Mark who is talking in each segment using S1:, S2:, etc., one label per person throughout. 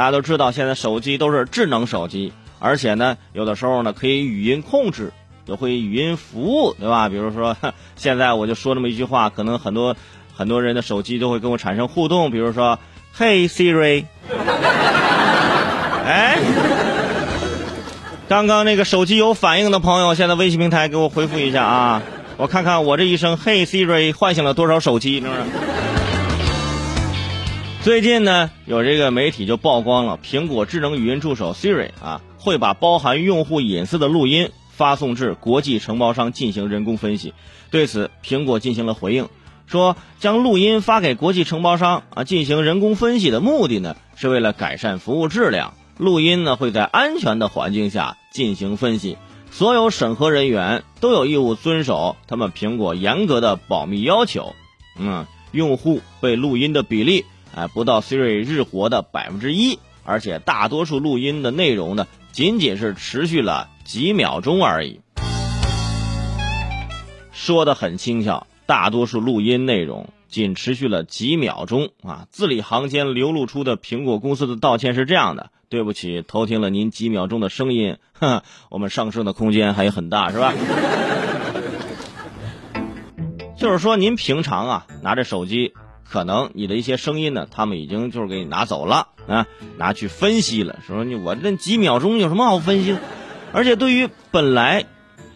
S1: 大家都知道，现在手机都是智能手机，而且呢，有的时候呢可以语音控制，也会语音服务，对吧？比如说，现在我就说这么一句话，可能很多很多人的手机都会跟我产生互动，比如说，Hey Siri，哎，刚刚那个手机有反应的朋友，现在微信平台给我回复一下啊，我看看我这一声嘿 Siri 唤醒了多少手机，是不是？最近呢，有这个媒体就曝光了苹果智能语音助手 Siri 啊，会把包含用户隐私的录音发送至国际承包商进行人工分析。对此，苹果进行了回应，说将录音发给国际承包商啊进行人工分析的目的呢，是为了改善服务质量。录音呢会在安全的环境下进行分析，所有审核人员都有义务遵守他们苹果严格的保密要求。嗯，用户被录音的比例。哎，不到 Siri 日活的百分之一，而且大多数录音的内容呢，仅仅是持续了几秒钟而已。说的很轻巧，大多数录音内容仅持续了几秒钟啊！字里行间流露出的苹果公司的道歉是这样的：对不起，偷听了您几秒钟的声音，哼，我们上升的空间还有很大，是吧？就是说，您平常啊，拿着手机。可能你的一些声音呢，他们已经就是给你拿走了啊，拿去分析了。说你我这几秒钟有什么好分析的？而且对于本来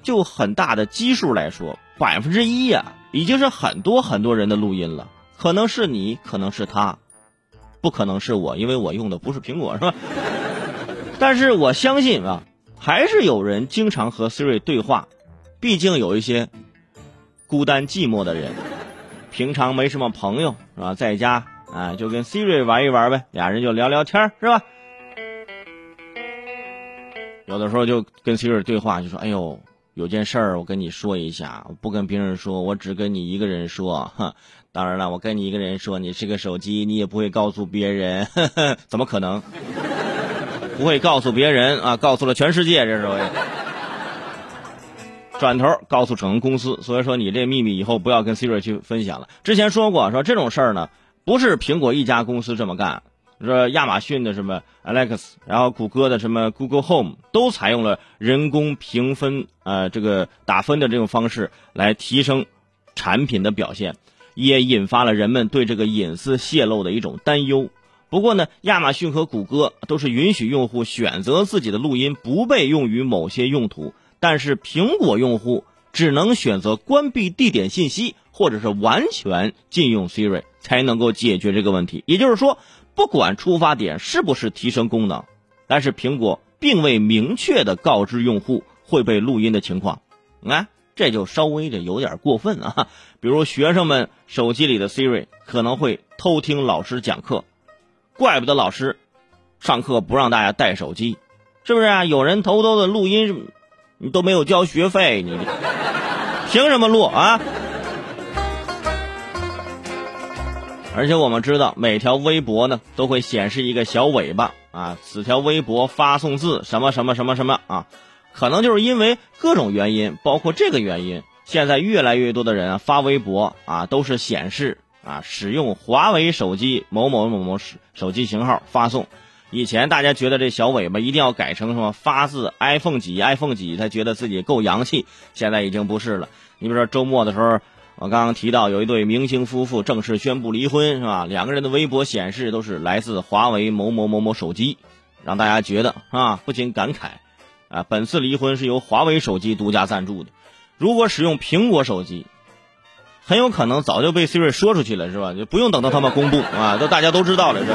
S1: 就很大的基数来说，百分之一呀，已经是很多很多人的录音了。可能是你，可能是他，不可能是我，因为我用的不是苹果，是吧？但是我相信啊，还是有人经常和 Siri 对话，毕竟有一些孤单寂寞的人。平常没什么朋友是吧，在家啊就跟 Siri 玩一玩呗，俩人就聊聊天是吧？有的时候就跟 Siri 对话，就说：“哎呦，有件事儿我跟你说一下，不跟别人说，我只跟你一个人说。哼，当然了，我跟你一个人说，你是个手机，你也不会告诉别人，怎么可能？不会告诉别人啊，告诉了全世界，这是。”转头告诉整个公司，所以说你这秘密以后不要跟 Siri 去分享了。之前说过，说这种事儿呢，不是苹果一家公司这么干，说亚马逊的什么 Alex，然后谷歌的什么 Google Home 都采用了人工评分，呃，这个打分的这种方式来提升产品的表现，也引发了人们对这个隐私泄露的一种担忧。不过呢，亚马逊和谷歌都是允许用户选择自己的录音不被用于某些用途。但是苹果用户只能选择关闭地点信息，或者是完全禁用 Siri，才能够解决这个问题。也就是说，不管出发点是不是提升功能，但是苹果并未明确的告知用户会被录音的情况，啊，这就稍微的有点过分啊。比如学生们手机里的 Siri 可能会偷听老师讲课，怪不得老师上课不让大家带手机，是不是啊？有人偷偷的录音。你都没有交学费，你凭什么录啊？而且我们知道，每条微博呢都会显示一个小尾巴啊，此条微博发送字什么什么什么什么啊，可能就是因为各种原因，包括这个原因，现在越来越多的人啊发微博啊都是显示啊使用华为手机某某某某手手机型号发送。以前大家觉得这小尾巴一定要改成什么发自 iPhone 几 iPhone 几，才觉得自己够洋气。现在已经不是了。你比如说周末的时候，我刚刚提到有一对明星夫妇正式宣布离婚，是吧？两个人的微博显示都是来自华为某某某某手机，让大家觉得啊，不禁感慨啊，本次离婚是由华为手机独家赞助的。如果使用苹果手机，很有可能早就被 Siri 说出去了，是吧？就不用等到他们公布啊，都大家都知道了，是。